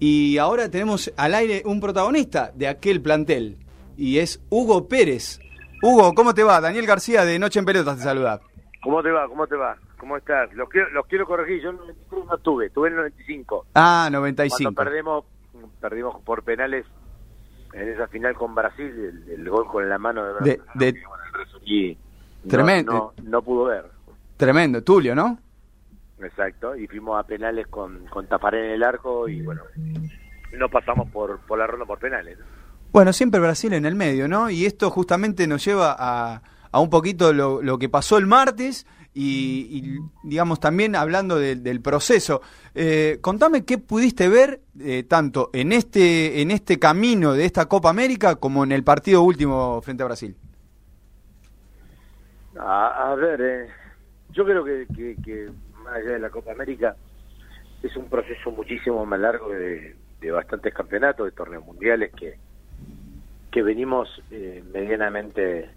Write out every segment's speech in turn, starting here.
Y ahora tenemos al aire un protagonista de aquel plantel, y es Hugo Pérez. Hugo, ¿cómo te va? Daniel García de Noche en Pelotas te saluda. ¿Cómo te va? ¿Cómo te va? ¿Cómo estás? Los quiero, los quiero corregir, yo en el 93 no tuve, estuve en el 95. Ah, 95. Cuando perdemos, perdimos por penales en esa final con Brasil, el, gol con la mano de, de, y Tremendo. No, no, pudo ver. Tremendo, Tulio, ¿no? Exacto, y fuimos a penales con, con Tafaré en el arco y bueno, no pasamos por, por la ronda por penales. Bueno, siempre Brasil en el medio, ¿no? Y esto justamente nos lleva a, a un poquito lo, lo que pasó el martes y, digamos también hablando del proceso. Eh, contame qué pudiste ver eh, tanto en este, en este camino de esta Copa América como en el partido último frente a Brasil. A, ver, eh, yo creo que, que, allá de la Copa América es un proceso muchísimo más largo de, bastantes campeonatos, de torneos mundiales que, que venimos eh, medianamente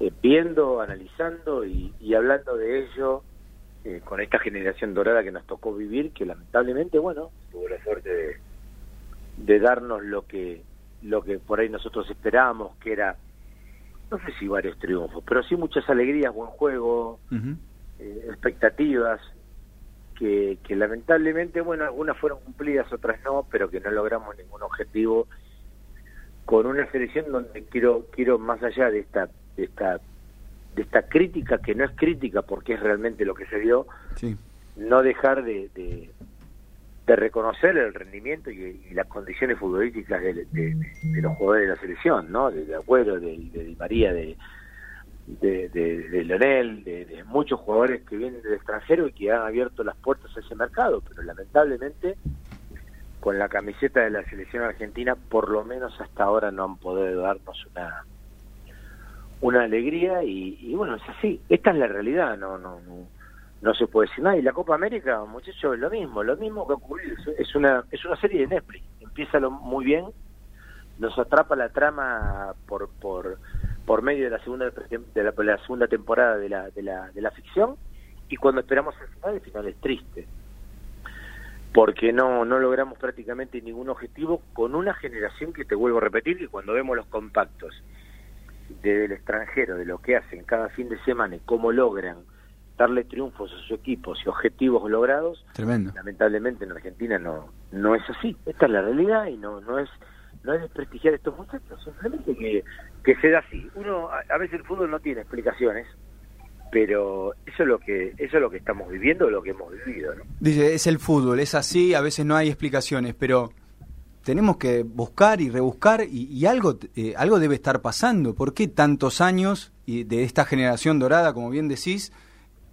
eh, viendo, analizando y, hablando de ello eh, con esta generación dorada que nos tocó vivir, que lamentablemente, bueno, tuvo la suerte de, de darnos lo que lo que por ahí nosotros esperábamos, que era no sé si varios triunfos, pero sí muchas alegrías, buen juego, eh, expectativas, que, que lamentablemente, bueno, algunas fueron cumplidas, otras no, pero que no logramos ningún objetivo con una selección donde quiero, quiero más allá de esta, de esta, de esta crítica, que no es crítica porque es realmente lo que se dio, no dejar de, de, reconocer el rendimiento y, las condiciones futbolísticas de, de, los jugadores de la selección, ¿no? De, Agüero, de, de, María, de, de, de, Leonel, de, muchos jugadores que vienen del extranjero y que han abierto las puertas a ese mercado, pero lamentablemente con la camiseta de la selección argentina por lo menos hasta ahora no han podido darnos una una alegría y, bueno es así esta es la realidad no no no se puede decir nada. Y la Copa América muchachos es lo mismo lo mismo que ocurrió es una es una serie de Netflix empieza lo, muy bien nos atrapa la trama por por por medio de la segunda de la, segunda temporada de la, de la de la ficción y cuando esperamos el final el final es triste porque no no logramos prácticamente ningún objetivo con una generación que te vuelvo a repetir que cuando vemos los compactos del extranjero, de lo que hacen cada fin de semana y cómo logran darle triunfos a sus equipos y objetivos logrados, Tremendo. lamentablemente en Argentina no no es así. Esta es la realidad y no no es no es desprestigiar a estos muchachos, simplemente que, que se da así. Uno a, veces el fútbol no tiene explicaciones, pero eso es lo que eso es lo que estamos viviendo, lo que hemos vivido, ¿no? Dice, es el fútbol, es así, a veces no hay explicaciones, pero tenemos que buscar y rebuscar y, algo, eh, algo debe estar pasando. ¿Por qué tantos años de esta generación dorada, como bien decís,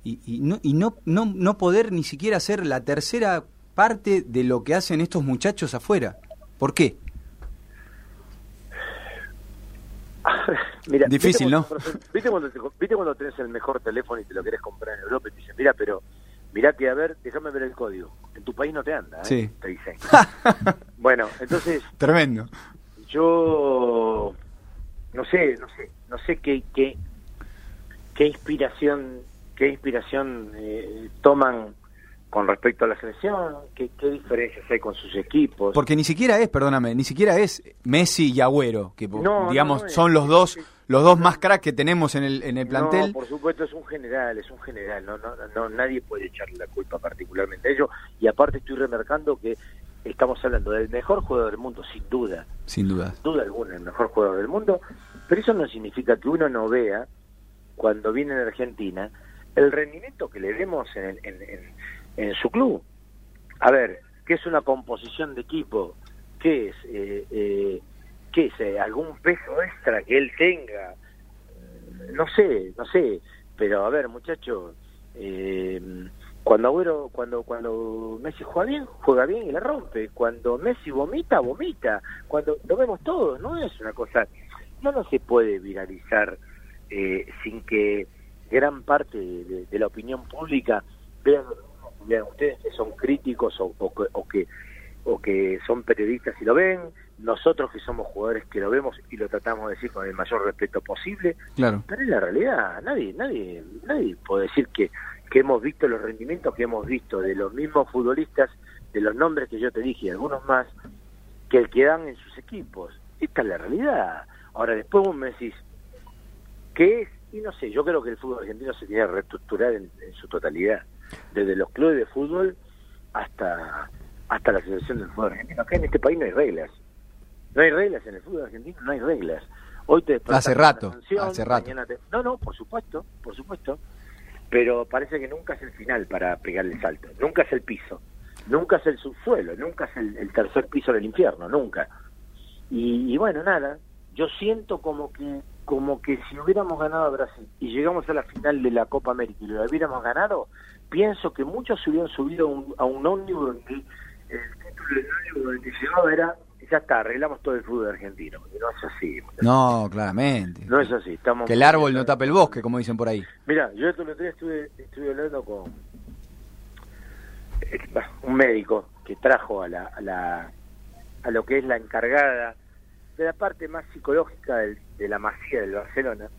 y, no, y no, no, no poder ni siquiera hacer la tercera parte de lo que hacen estos muchachos afuera? ¿Por qué? mira, Difícil, ¿no? ¿viste cuando, ¿Viste cuando tenés el mejor teléfono y te lo querés comprar en Europa y te dicen, mira, pero mirá que a ver, déjame ver el código. En tu país no te anda, ¿eh? Sí. Te dicen. bueno, entonces... Tremendo. Yo no sé, no sé, no sé qué, qué, qué inspiración, qué inspiración eh, toman con respecto a la selección, ¿qué, qué diferencias hay con sus equipos. Porque ni siquiera es, perdóname, ni siquiera es Messi y Agüero, que digamos son los dos los dos más crack que tenemos en el, en el plantel. No, por supuesto, es un general, es un general, no, no, no, nadie puede echarle la culpa particularmente a ellos, y aparte estoy remarcando que estamos hablando del mejor jugador del mundo, sin duda. Sin duda. Sin duda alguna, el mejor jugador del mundo, pero eso no significa que uno no vea, cuando viene en Argentina, el rendimiento que le vemos en, en, en, su club. A ver, ¿qué es una composición de equipo? ¿Qué es? Eh, eh, qué sé, algún peso extra que él tenga, no sé, no sé, pero a ver, muchachos, eh, cuando Agüero, cuando cuando Messi juega bien, juega bien y la rompe. Cuando Messi vomita, vomita. Cuando lo vemos todos, no es una cosa, no no se puede viralizar eh, sin que gran parte de, la opinión pública vean, vean ustedes que son críticos o, o que o que son periodistas y lo ven, nosotros que somos jugadores que lo vemos y lo tratamos de decir con el mayor respeto posible, claro. pero es la realidad, nadie, nadie, nadie puede decir que, que hemos visto los rendimientos que hemos visto de los mismos futbolistas de los nombres que yo te dije y algunos más, que el que dan en sus equipos. Esta es la realidad. Ahora, después vos me decís, ¿qué es? Y no sé, yo creo que el fútbol argentino se tiene que reestructurar en, su totalidad, desde los clubes de fútbol hasta hasta la Asociación del Fútbol Argentino. Acá en este país no hay reglas. No hay reglas en el fútbol argentino, no hay reglas. Hoy te hace rato, hace rato. No, no, por supuesto, por supuesto. Pero parece que nunca es el final para pegar el salto, nunca es el piso, nunca es el subsuelo, nunca es el, tercer piso del infierno, nunca. Y, bueno, nada, yo siento como que como que si hubiéramos ganado a Brasil y llegamos a la final de la Copa América y lo hubiéramos ganado, pienso que muchos se hubieran subido a un, a un ómnibus donde el título del ómnibus que llevaba era ya está, arreglamos todo el fútbol argentino. No es así. No, claramente. No es así. Estamos que el árbol no tape el bosque, como dicen por ahí. Mira, yo el otro día estuve, estuve hablando con eh, un médico que trajo a la, a la a lo que es la encargada de la parte más psicológica de la masía del Barcelona.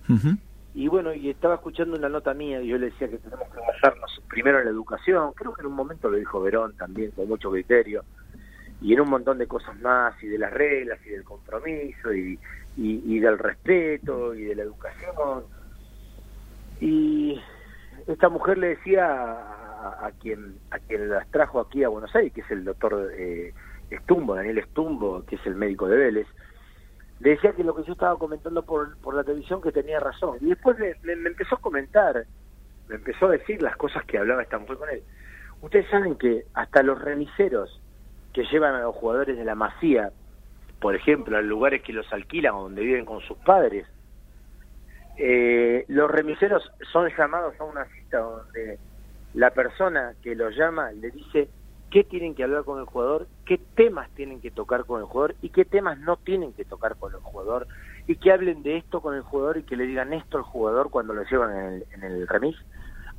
Y bueno, y estaba escuchando una nota mía y yo le decía que tenemos que basarnos primero en la educación. Creo que en un momento lo dijo Verón también, con mucho criterio y en un montón de cosas más, y de las reglas, y del compromiso, y, y, del respeto, y de la educación. Y esta mujer le decía a, quien a quien las trajo aquí a Buenos Aires, que es el doctor eh, Estumbo, Daniel Estumbo, que es el médico de Vélez, decía que lo que yo estaba comentando por, por la televisión que tenía razón. Y después me, me empezó a comentar, me empezó a decir las cosas que hablaba esta mujer con él. Ustedes saben que hasta los remiseros que llevan a los jugadores de la Masía, por ejemplo, a lugares que los alquilan o donde viven con sus padres. Eh, los remiseros son llamados a una cita donde la persona que los llama le dice qué tienen que hablar con el jugador, qué temas tienen que tocar con el jugador y qué temas no tienen que tocar con el jugador y que hablen de esto con el jugador y que le digan esto al jugador cuando lo llevan en el, en el remis,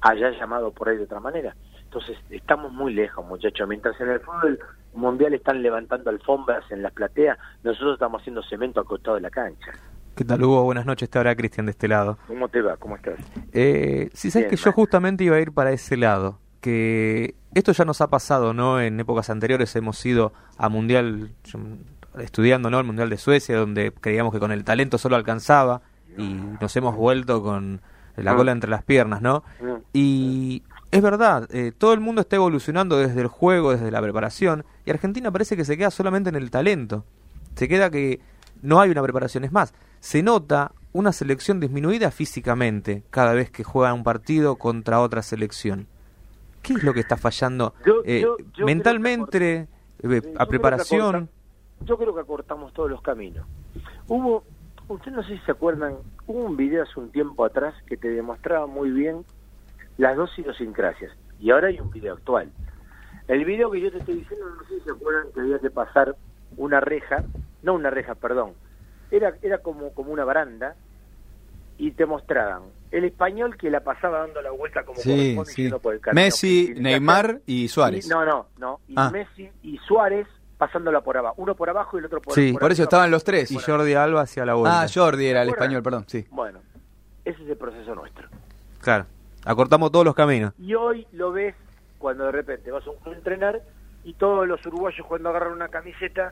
haya llamado por ahí de otra manera. Entonces, estamos muy lejos, muchachos. Mientras en el fútbol mundial están levantando alfombras en las plateas, nosotros estamos haciendo cemento al costado de la cancha. ¿Qué tal, Hugo? Buenas noches, te habla Cristian de este lado. ¿Cómo te va? ¿Cómo estás? Eh, si sabes que yo justamente iba a ir para ese lado, que esto ya nos ha pasado, ¿no? En épocas anteriores hemos ido a Mundial, estudiando, ¿no? El Mundial de Suecia, donde creíamos que con el talento solo alcanzaba y nos hemos vuelto con la ah. cola entre las piernas, ¿no? Ah. Y es verdad, eh, todo el mundo está evolucionando desde el juego, desde la preparación, y Argentina parece que se queda solamente en el talento. Se queda que no hay una preparación. Es más, se nota una selección disminuida físicamente cada vez que juega un partido contra otra selección. ¿Qué es lo que está fallando eh, mentalmente, a preparación? yo creo que acortamos todos los caminos. Hubo, ustedes no sé si se acuerdan, hubo un video hace un tiempo atrás que te demostraba muy bien las dos idiosincrasias. Y ahora hay un video actual. El video que yo te estoy diciendo, no sé si se acuerdan que había que pasar una reja, no una reja, perdón, era, era como, como una baranda y te mostraban el español que la pasaba dando la vuelta como sí, sí. por el camino. Messi, Neymar y Suárez. no, no, no. Y ah. Messi y Suárez pasándola por abajo. Uno por abajo y el otro por Sí, por, eso estaban los tres. Y Jordi Alba hacia la vuelta. Ah, Jordi era el español, perdón, sí. Bueno, ese es el proceso nuestro. Claro. Acortamos todos los caminos. Y hoy lo ves cuando de repente vas a un club a entrenar y todos los uruguayos cuando agarran una camiseta,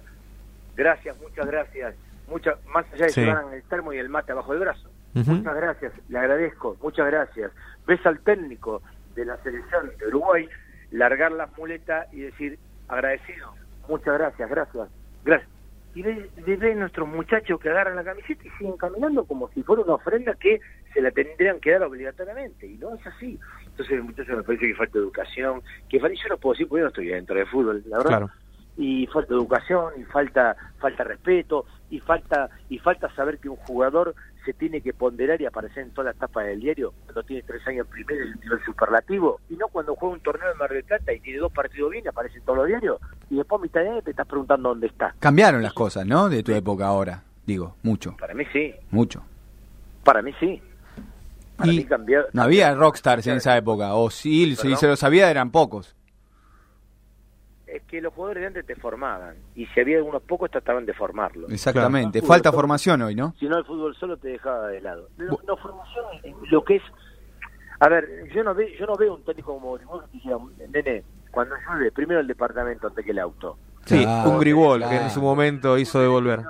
gracias, muchas gracias, muchas más allá de que van el termo y el mate abajo del brazo. Muchas gracias, le agradezco, muchas gracias. Ves al técnico de la selección de Uruguay largar las muletas y decir agradecido, muchas gracias, gracias, gracias. Y ve, nuestros muchachos que agarran la camiseta y siguen caminando como si fuera una ofrenda que se la tendrían que dar obligatoriamente. Y no es así. Entonces muchachos me parece que falta educación que yo no puedo decir porque yo no estoy dentro del fútbol la verdad. Y falta educación y falta falta respeto y falta y falta saber que un jugador se tiene que ponderar y aparecer en todas las tapas del diario cuando tiene tres años primero el nivel superlativo y no cuando juega un torneo en Mar del Plata y tiene dos partidos bien aparece en todos los diarios y después a mitad de año te estás preguntando dónde está. Cambiaron las cosas no de tu época ahora digo mucho. Para mí sí. Mucho. Para mí sí. Para mí cambió, no había rockstars en esa época o sí si se lo sabía eran pocos es que los jugadores de antes te formaban y si había algunos pocos trataban de formarlos. Exactamente, falta formación hoy, ¿no? Si no el fútbol solo te dejaba de lado. No, formación, lo que es a ver, yo no veo, yo no veo un técnico como vos que nene, cuando llueve, primero el departamento antes que el auto. Sí, un Grigol que en su momento hizo devolver.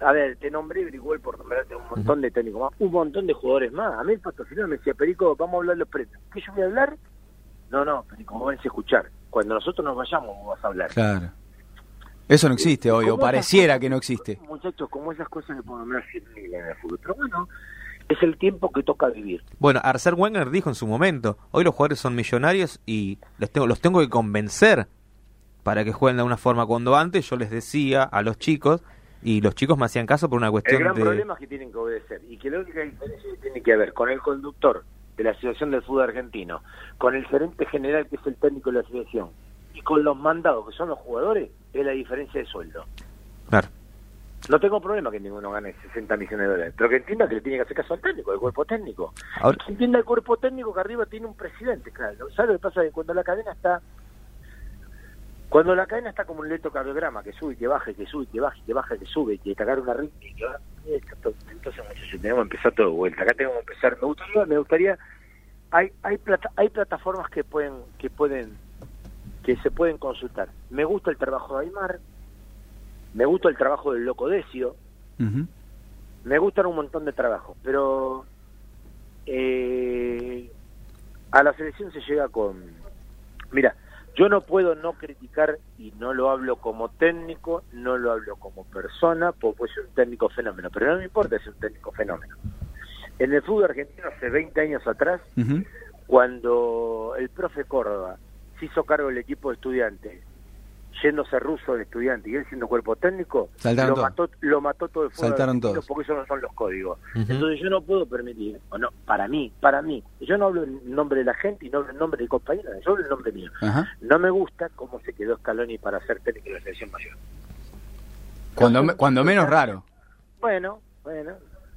A ver, te nombré Grigol por nombrarte un montón de técnicos más, un montón de jugadores más. A mí el patrocinador me decía, Perico, vamos a hablar de los premios. ¿Qué yo voy a hablar? No, no, Perico, vos a escuchar. Cuando nosotros nos vayamos, vos vas a hablar. Claro. Eso no existe hoy, o pareciera que no existe. Muchachos, como esas cosas puedo nombrar 100.000 en el fútbol. Pero bueno, es el tiempo que toca vivir. Bueno, Arsène Wenger dijo en su momento, hoy los jugadores son millonarios y les tengo, los tengo que convencer para que jueguen de una forma. Cuando antes yo les decía a los chicos, y los chicos me hacían caso por una cuestión de... El gran problema es que tienen que obedecer, y que la única diferencia que tiene que ver con el conductor de la Asociación del Fútbol Argentino, con el gerente general que es el técnico de la asociación, y con los mandados que son los jugadores, es la diferencia de sueldo. Claro. No tengo problema que ninguno gane 60 millones de dólares, pero que entienda que le tiene que hacer caso al técnico, al cuerpo técnico. Que entienda el cuerpo técnico que arriba tiene un presidente, claro. ¿Sabes lo que pasa? Que cuando la cadena está... Cuando la cadena está como un electrocardiograma, que sube y que baja, y que sube y que baja, y que baja, y que sube, y que agarra una ritmo, y que va... Entonces, muchachos, tenemos que empezar todo de vuelta. Acá tenemos que empezar. Me gustaría... Me gustaría hay hay plata, hay plataformas que pueden que pueden que se pueden consultar. Me gusta el trabajo de Aymar, me gusta el trabajo del Loco Decio, me gustan un montón de trabajos, pero eh, a la selección se llega con... Mira, yo no puedo no criticar y no lo hablo como técnico, no lo hablo como persona, porque es un técnico fenómeno, pero no me importa si es un técnico fenómeno. En el fútbol argentino hace 20 años atrás, cuando el profe Córdoba se hizo cargo del equipo de estudiantes yéndose ruso de estudiante y él siendo cuerpo técnico, lo mató, lo mató todo el fútbol Saltaron todos. porque esos no son los códigos. Entonces yo no puedo permitir, o no, para mí, para mí, yo no hablo en nombre de la gente y no hablo en nombre de compañeros, yo hablo en nombre mío. No me gusta cómo se quedó Scaloni para ser técnico de la selección mayor. Cuando, cuando menos raro. Bueno, bueno,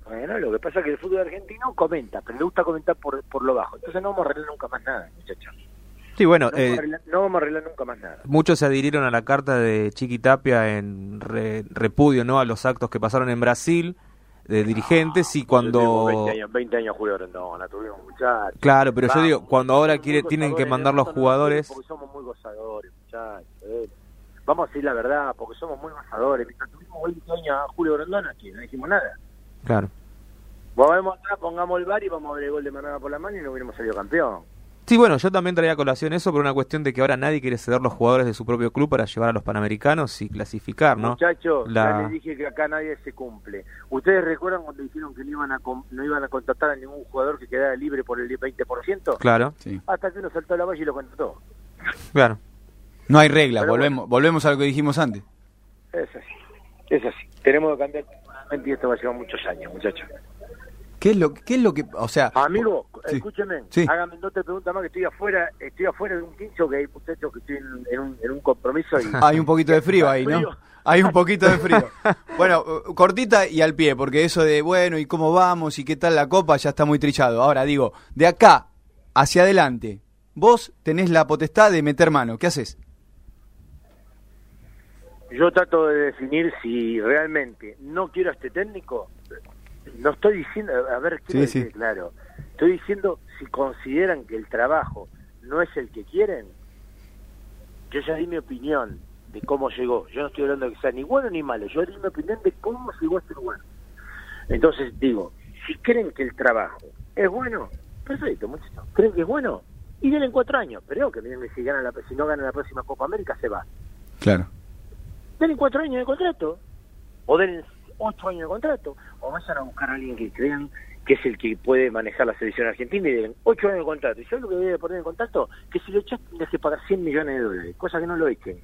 bueno, lo que pasa es que el fútbol argentino comenta, pero le gusta comentar por, por lo bajo. Entonces no vamos a arreglar nunca más nada, muchachos. Sí, bueno, no, eh, vamos a arreglar nunca más nada. Muchos se adhirieron a la carta de Chiquitapia en repudio no a los actos que pasaron en Brasil de dirigentes y cuando 20 años, 20 años jugadores no, la tuvimos muchachos. Claro, pero yo digo, cuando ahora quiere, tienen que mandar los jugadores porque somos muy gozadores, muchachos. Eh. Vamos a decir la verdad, porque somos muy gozadores. Mientras tuvimos 20 años a Julio Grondona, aquí no dijimos nada. Claro. Volvemos acá, pongamos el bar y vamos a ver el gol de Manada por la mano y no hubiéramos salido campeón. Sí, bueno, yo también traía a colación eso por una cuestión de que ahora nadie quiere ceder los jugadores de su propio club para llevar a los panamericanos y clasificar, ¿no? Muchachos, ya les dije que acá nadie se cumple. ¿Ustedes recuerdan cuando dijeron que no iban a, no iban a contratar a ningún jugador que quedara libre por el 20%? Claro. Sí. Hasta que uno saltó a la valla y lo contrató. Claro. No hay regla, volvemos, volvemos a lo que dijimos antes. Es así, es así. Tenemos que cambiar y esto va a llevar muchos años, muchachos. ¿Qué es lo, qué es lo que, o sea... Amigo, escúcheme, hágame, no te pregunta más que estoy afuera, estoy afuera de un quincho que hay muchachos que estoy en, un, en un, compromiso y... Hay un poquito de frío ahí, ¿no? Hay un poquito de frío. bueno, cortita y al pie, porque eso de, bueno, ¿y cómo vamos? ¿Y qué tal la copa? Ya está muy trillado. Ahora digo, de acá hacia adelante, vos tenés la potestad de meter mano, ¿qué haces? Yo trato de definir si realmente no quiero a este técnico, no estoy diciendo, a ver, quiero decir, claro, estoy diciendo si consideran que el trabajo no es el que quieren, yo ya di mi opinión de cómo llegó. Yo no estoy hablando de que sea ni bueno ni malo, yo di mi opinión de cómo llegó a este lugar. Entonces digo, si creen que el trabajo es bueno, perfecto, muchachos. ¿Creen que es bueno? Y denle cuatro años, pero que miren si, gana la, si no gana la próxima Copa América se va. Claro. Denle cuatro años de contrato. O denle ocho años de contrato, o vayan a buscar a alguien que crean que es el que puede manejar la selección argentina y den ocho años de contrato. Y yo lo que voy a poner en contacto que si lo echas tienes que pagar 100 millones de dólares, cosa que no lo echen.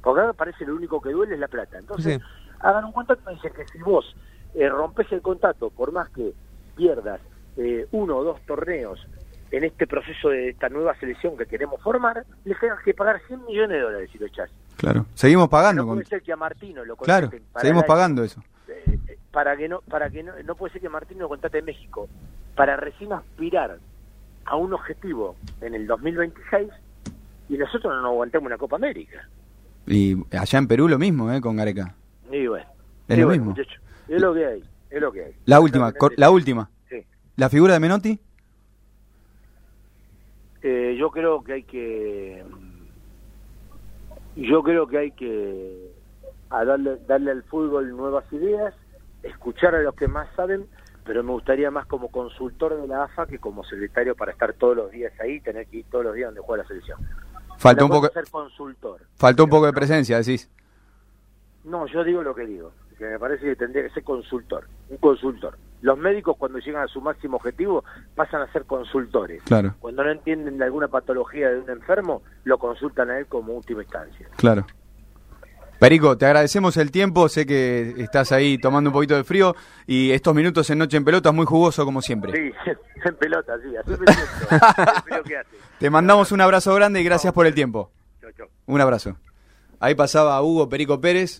Porque ahora parece lo único que duele es la plata. Entonces, hagan un contrato y dicen que si vos eh, rompes el contrato, por más que pierdas eh, uno o dos torneos en este proceso de esta nueva selección que queremos formar, les tengas que pagar 100 millones de dólares si lo echas. Claro, seguimos pagando. No puede ser que a Martino lo Claro, seguimos pagando eso para que no para que no, no puede ser que Martín lo contrate en México para recién aspirar a un objetivo en el 2026 y nosotros no nos aguantemos una Copa América. Y allá en Perú lo mismo, ¿eh? Con Gareca. Y bueno. Es lo mismo. es lo que hay, es lo que hay. La última, la última. Sí. ¿La figura de Menotti? Eh, yo creo que hay que yo creo que hay que darle darle al fútbol nuevas ideas escuchar a los que más saben pero me gustaría más como consultor de la AFA que como secretario para estar todos los días ahí tener que ir todos los días donde juega la selección falta un poco ser consultor faltó un poco de presencia decís no yo digo lo que digo que me parece que tendría que ser consultor un consultor los médicos cuando llegan a su máximo objetivo pasan a ser consultores. Claro. Cuando no entienden de alguna patología de un enfermo, lo consultan a él como última instancia. Claro. Perico, te agradecemos el tiempo, sé que estás ahí tomando un poquito de frío y estos minutos en Noche en Pelota muy jugoso como siempre. Sí, en pelota, sí, así me Te mandamos un abrazo grande y gracias por el tiempo. Un abrazo. Ahí pasaba Hugo Perico Pérez.